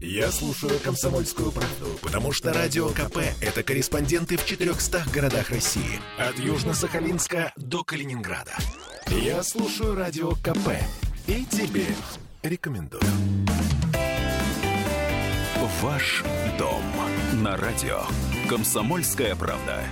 Я слушаю «Комсомольскую правду», потому что «Радио КП» — это корреспонденты в 400 городах России. От Южно-Сахалинска до Калининграда. Я слушаю «Радио КП» и тебе рекомендую. Ваш дом на радио. «Комсомольская правда».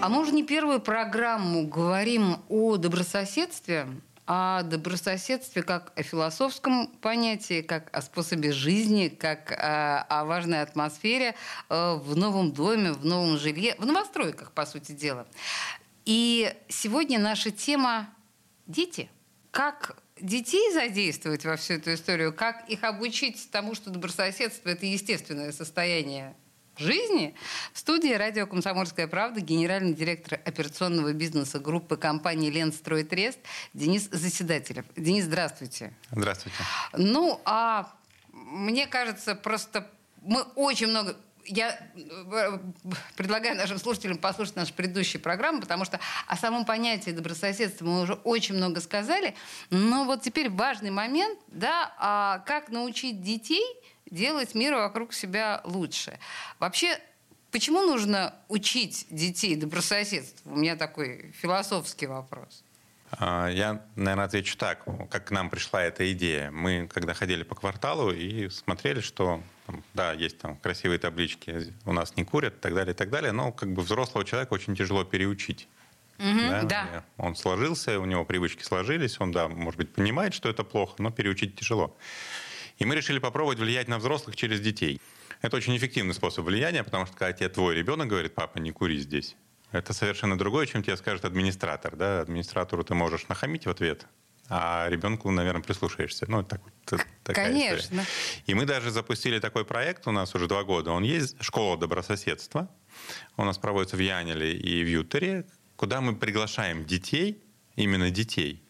А мы уже не первую программу говорим о добрососедстве, о добрососедстве как о философском понятии, как о способе жизни, как о, о важной атмосфере э, в новом доме, в новом жилье, в новостройках, по сути дела. И сегодня наша тема – дети. Как детей задействовать во всю эту историю, как их обучить тому, что добрососедство – это естественное состояние жизни. В студии радио «Комсомольская правда» генеральный директор операционного бизнеса группы компании «Ленстройтрест» Денис Заседателев. Денис, здравствуйте. Здравствуйте. Ну, а мне кажется, просто мы очень много я э, предлагаю нашим слушателям послушать нашу предыдущую программу, потому что о самом понятии добрососедства мы уже очень много сказали. Но вот теперь важный момент, да, а как научить детей делать мир вокруг себя лучше. Вообще, почему нужно учить детей добрососедству? У меня такой философский вопрос. А, я, наверное, отвечу так, как к нам пришла эта идея. Мы, когда ходили по кварталу и смотрели, что да, есть там красивые таблички, у нас не курят и так далее, и так далее, но как бы взрослого человека очень тяжело переучить. Угу, да? да. Он сложился, у него привычки сложились, он, да, может быть, понимает, что это плохо, но переучить тяжело. И мы решили попробовать влиять на взрослых через детей. Это очень эффективный способ влияния, потому что когда тебе твой ребенок говорит, папа, не кури здесь, это совершенно другое, чем тебе скажет администратор. Да? Администратору ты можешь нахамить в ответ, а ребенку, наверное, прислушаешься. Ну, так, такая Конечно. История. И мы даже запустили такой проект, у нас уже два года. Он есть, школа добрососедства. У нас проводится в Янеле и в Ютере, куда мы приглашаем детей, именно детей,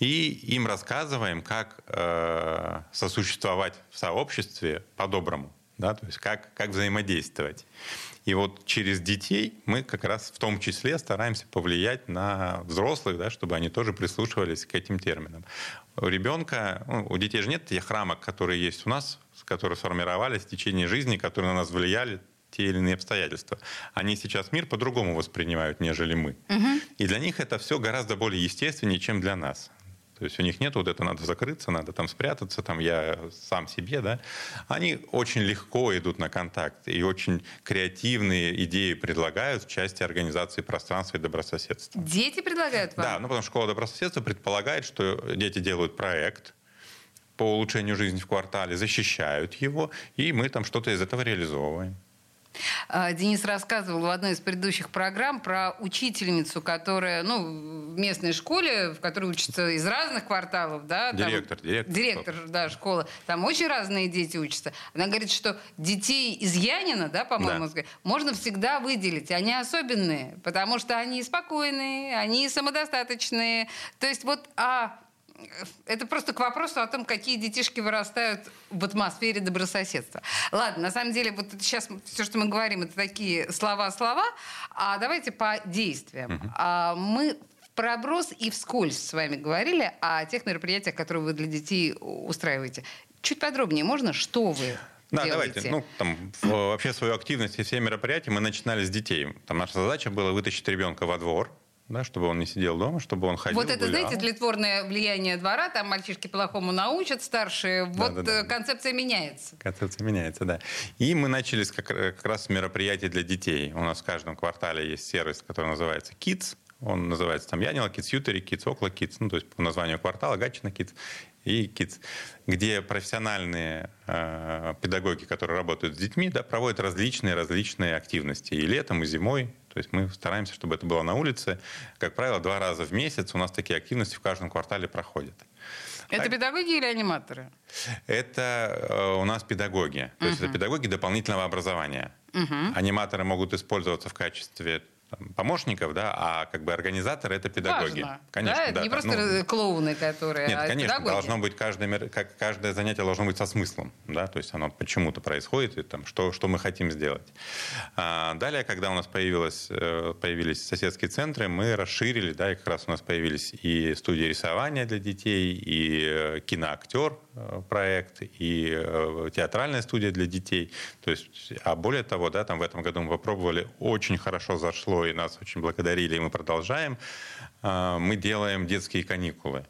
и им рассказываем, как э, сосуществовать в сообществе по-доброму, да, то есть как, как взаимодействовать. И вот через детей мы как раз в том числе стараемся повлиять на взрослых, да, чтобы они тоже прислушивались к этим терминам. У ребенка, ну, у детей же нет тех рамок, которые есть у нас, которые сформировались в течение жизни, которые на нас влияли те или иные обстоятельства. Они сейчас мир по-другому воспринимают, нежели мы. Угу. И для них это все гораздо более естественнее, чем для нас. То есть у них нет вот это надо закрыться, надо там спрятаться, там я сам себе, да. Они очень легко идут на контакт и очень креативные идеи предлагают в части организации пространства и добрососедства. Дети предлагают вам? Да, ну потому что школа добрососедства предполагает, что дети делают проект, по улучшению жизни в квартале, защищают его, и мы там что-то из этого реализовываем. А, Денис рассказывал в одной из предыдущих программ про учительницу, которая, ну, в местной школе, в которой учатся из разных кварталов, да? Директор, там, директор. Директор, да, школы. Там очень разные дети учатся. Она говорит, что детей из Янина, да, по-моему, да. можно всегда выделить. Они особенные, потому что они спокойные, они самодостаточные. То есть вот, а это просто к вопросу о том, какие детишки вырастают в атмосфере добрососедства. Ладно, на самом деле, вот сейчас все, что мы говорим, это такие слова-слова, а давайте по действиям. Угу. А, мы проброс и вскользь с вами говорили о тех мероприятиях, которые вы для детей устраиваете. Чуть подробнее можно, что вы да, делаете? давайте. Ну, там, вообще свою активность и все мероприятия мы начинали с детей. Там наша задача была вытащить ребенка во двор, да, чтобы он не сидел дома, чтобы он ходил, Вот это, гулял. знаете, тлетворное влияние двора, там мальчишки плохому научат, старшие, да, вот да, да. Э, концепция меняется. Концепция меняется, да. И мы начали как, как раз с мероприятий для детей. У нас в каждом квартале есть сервис, который называется Kids, он называется там Янила Kids, Ютери Kids, Окла Kids, ну, то есть по названию квартала Гатчина Kids и Kids, где профессиональные э, педагоги, которые работают с детьми, да, проводят различные-различные активности и летом, и зимой. То есть мы стараемся, чтобы это было на улице. Как правило, два раза в месяц у нас такие активности в каждом квартале проходят. Это так. педагоги или аниматоры? Это э, у нас педагоги. То uh есть это педагоги дополнительного образования. uh Аниматоры могут использоваться в качестве там, помощников, да, а как бы организаторы это педагоги. Важно. Конечно, да, да, не да, просто ну, клоуны, которые. Нет, а конечно, педагоги. должно быть каждое, как, каждое занятие должно быть со смыслом, да, то есть оно почему-то происходит, и там, что, что мы хотим сделать. А, далее, когда у нас появилось, э, появились соседские центры, мы расширили, да, и как раз у нас появились и студии рисования для детей, и э, киноактер э, проект, и э, театральная студия для детей. То есть, а более того, да, там в этом году мы попробовали, очень хорошо зашло, и нас очень благодарили, и мы продолжаем. Э, мы делаем детские каникулы.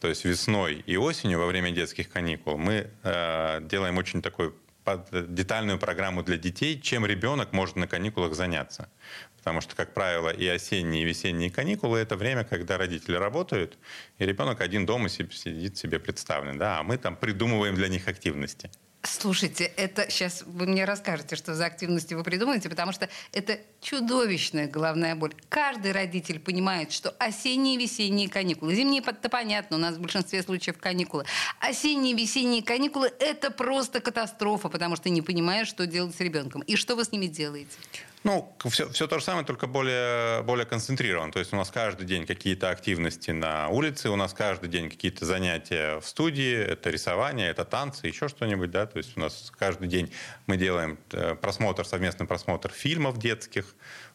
То есть весной и осенью во время детских каникул мы делаем очень такой детальную программу для детей, чем ребенок может на каникулах заняться. Потому что, как правило, и осенние, и весенние каникулы – это время, когда родители работают, и ребенок один дома сидит себе представлен. Да? А мы там придумываем для них активности. Слушайте, это сейчас вы мне расскажете, что за активности вы придумаете, потому что это чудовищная головная боль. Каждый родитель понимает, что осенние и весенние каникулы, зимние это понятно, у нас в большинстве случаев каникулы. Осенние и весенние каникулы – это просто катастрофа, потому что не понимаешь, что делать с ребенком. И что вы с ними делаете? Ну, все, все то же самое, только более, более концентрировано. То есть у нас каждый день какие-то активности на улице, у нас каждый день какие-то занятия в студии, это рисование, это танцы, еще что-нибудь, да. То есть у нас каждый день мы делаем э, просмотр, совместный просмотр фильмов детских,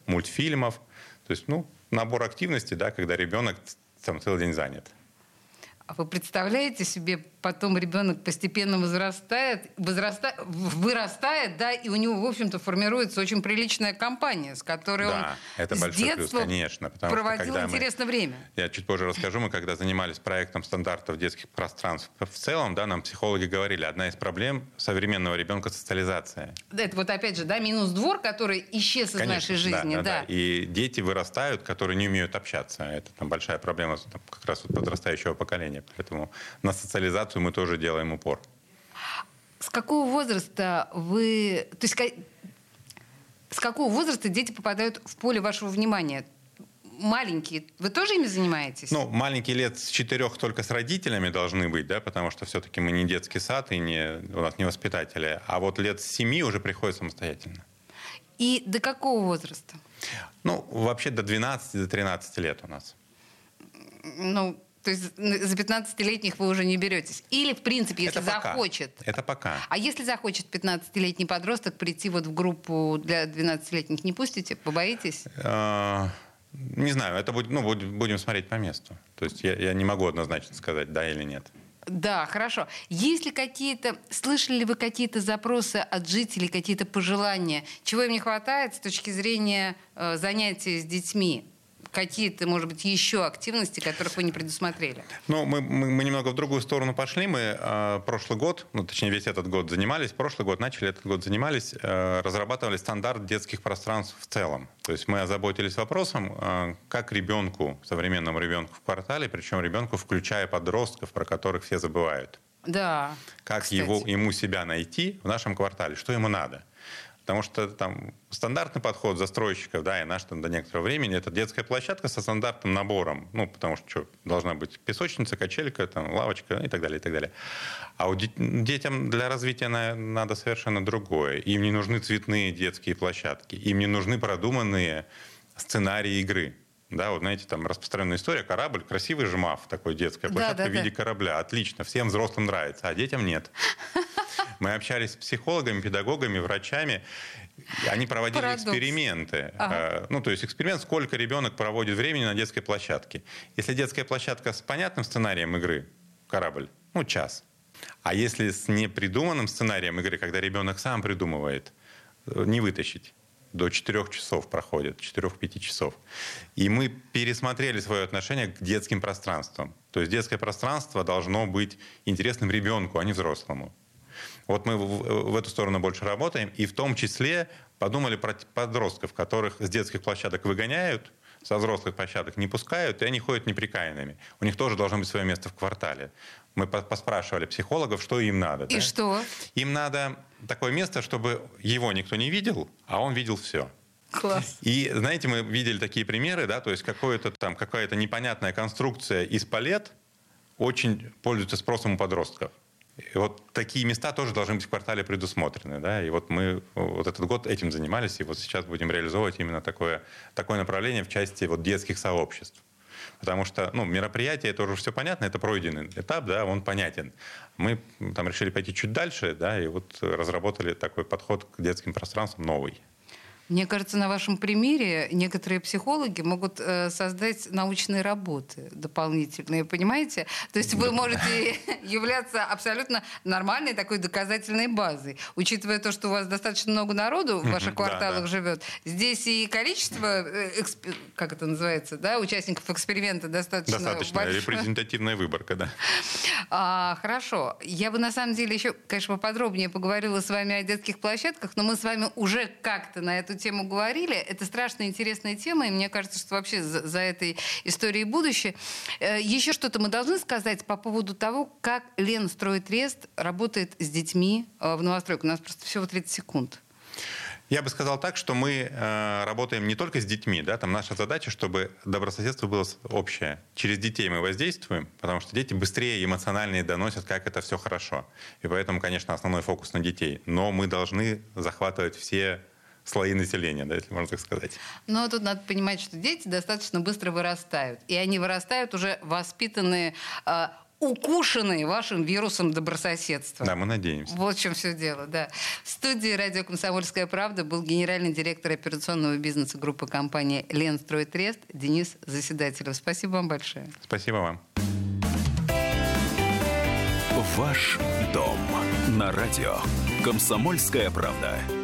мультфильмов. То есть, ну, набор активностей, да, когда ребенок там целый день занят. А вы представляете себе, потом ребенок постепенно возрастает, возраста, вырастает, да, и у него, в общем-то, формируется очень приличная компания, с которой да, он это с детства плюс, конечно, проводил что, интересное мы, время. Я чуть позже расскажу, мы когда занимались проектом стандартов детских пространств в целом, да, нам психологи говорили, одна из проблем современного ребенка социализация. Да, это вот опять же, да, минус двор, который исчез конечно, из нашей жизни, да, да, да. И дети вырастают, которые не умеют общаться. Это там большая проблема там, как раз вот подрастающего поколения поколения. Поэтому на социализацию мы тоже делаем упор. С какого возраста вы... То есть с какого возраста дети попадают в поле вашего внимания? маленькие, вы тоже ими занимаетесь? Ну, маленькие лет с четырех только с родителями должны быть, да, потому что все-таки мы не детский сад и не, у нас не воспитатели. А вот лет с семи уже приходят самостоятельно. И до какого возраста? Ну, вообще до 12, до 13 лет у нас. Ну, то есть за 15-летних вы уже не беретесь. Или, в принципе, если Это захочет. Это пока. А если захочет 15-летний подросток прийти вот в группу для 12-летних, не пустите? Побоитесь? А, не знаю, это будет, ну, будем смотреть по месту. То есть я, я не могу однозначно сказать, да или нет. Да, хорошо. Есть ли какие-то, слышали ли вы какие-то запросы от жителей, какие-то пожелания, чего им не хватает с точки зрения э, занятий с детьми? Какие-то, может быть, еще активности, которых вы не предусмотрели? Ну, мы, мы, мы немного в другую сторону пошли. Мы э, прошлый год, ну, точнее, весь этот год занимались, прошлый год начали, этот год занимались, э, разрабатывали стандарт детских пространств в целом. То есть мы озаботились вопросом, э, как ребенку, современному ребенку в квартале, причем ребенку, включая подростков, про которых все забывают. Да. Как его, ему себя найти в нашем квартале, что ему надо. Потому что там стандартный подход застройщиков, да, и наш там до некоторого времени, это детская площадка со стандартным набором. Ну, потому что что, должна быть песочница, качелька, там, лавочка и так далее, и так далее. А у детям для развития надо совершенно другое. Им не нужны цветные детские площадки, им не нужны продуманные сценарии игры. Да, вот знаете, там распространенная история, корабль, красивый жмав, такой детская площадка да, да, в виде да. корабля. Отлично, всем взрослым нравится, а детям нет. Мы общались с психологами, педагогами, врачами. Они проводили Парадокс. эксперименты. Ага. Э, ну, то есть эксперимент, сколько ребенок проводит времени на детской площадке. Если детская площадка с понятным сценарием игры, корабль, ну, час. А если с непридуманным сценарием игры, когда ребенок сам придумывает, э, не вытащить до 4 часов проходит, 4-5 часов. И мы пересмотрели свое отношение к детским пространствам. То есть детское пространство должно быть интересным ребенку, а не взрослому. Вот мы в, эту сторону больше работаем, и в том числе подумали про подростков, которых с детских площадок выгоняют, со взрослых площадок не пускают, и они ходят неприкаянными. У них тоже должно быть свое место в квартале. Мы поспрашивали психологов, что им надо. И да? что? Им надо такое место, чтобы его никто не видел, а он видел все. Класс. И, знаете, мы видели такие примеры, да, то есть какое-то там, какая-то непонятная конструкция из палет очень пользуется спросом у подростков. И вот такие места тоже должны быть в квартале предусмотрены. Да? И вот мы вот этот год этим занимались, и вот сейчас будем реализовывать именно такое, такое направление в части вот детских сообществ. Потому что ну, мероприятие, это уже все понятно, это пройденный этап, да, он понятен. Мы там решили пойти чуть дальше, да, и вот разработали такой подход к детским пространствам новый. Мне кажется, на вашем примере некоторые психологи могут э, создать научные работы дополнительные, понимаете? То есть вы можете являться абсолютно нормальной такой доказательной базой, учитывая то, что у вас достаточно много народу в ваших кварталах живет. Здесь и количество, э, как это называется, да, участников эксперимента достаточно Достаточно большое. репрезентативная выборка, да. А, хорошо. Я бы на самом деле еще, конечно, поподробнее поговорила с вами о детских площадках, но мы с вами уже как-то на эту тему говорили. Это страшно интересная тема, и мне кажется, что вообще за, за этой историей будущее. Э, еще что-то мы должны сказать по поводу того, как Лен строит Трест работает с детьми э, в новостройку. У нас просто всего 30 секунд. Я бы сказал так, что мы э, работаем не только с детьми, да, там наша задача, чтобы добрососедство было общее. Через детей мы воздействуем, потому что дети быстрее эмоциональнее доносят, как это все хорошо. И поэтому, конечно, основной фокус на детей. Но мы должны захватывать все слои населения, да, если можно так сказать. Но тут надо понимать, что дети достаточно быстро вырастают. И они вырастают уже воспитанные э, укушенные вашим вирусом добрососедства. Да, мы надеемся. Вот в чем все дело, да. В студии радио «Комсомольская правда» был генеральный директор операционного бизнеса группы компании «Ленстройтрест» Денис Заседателев. Спасибо вам большое. Спасибо вам. Ваш дом на радио «Комсомольская правда».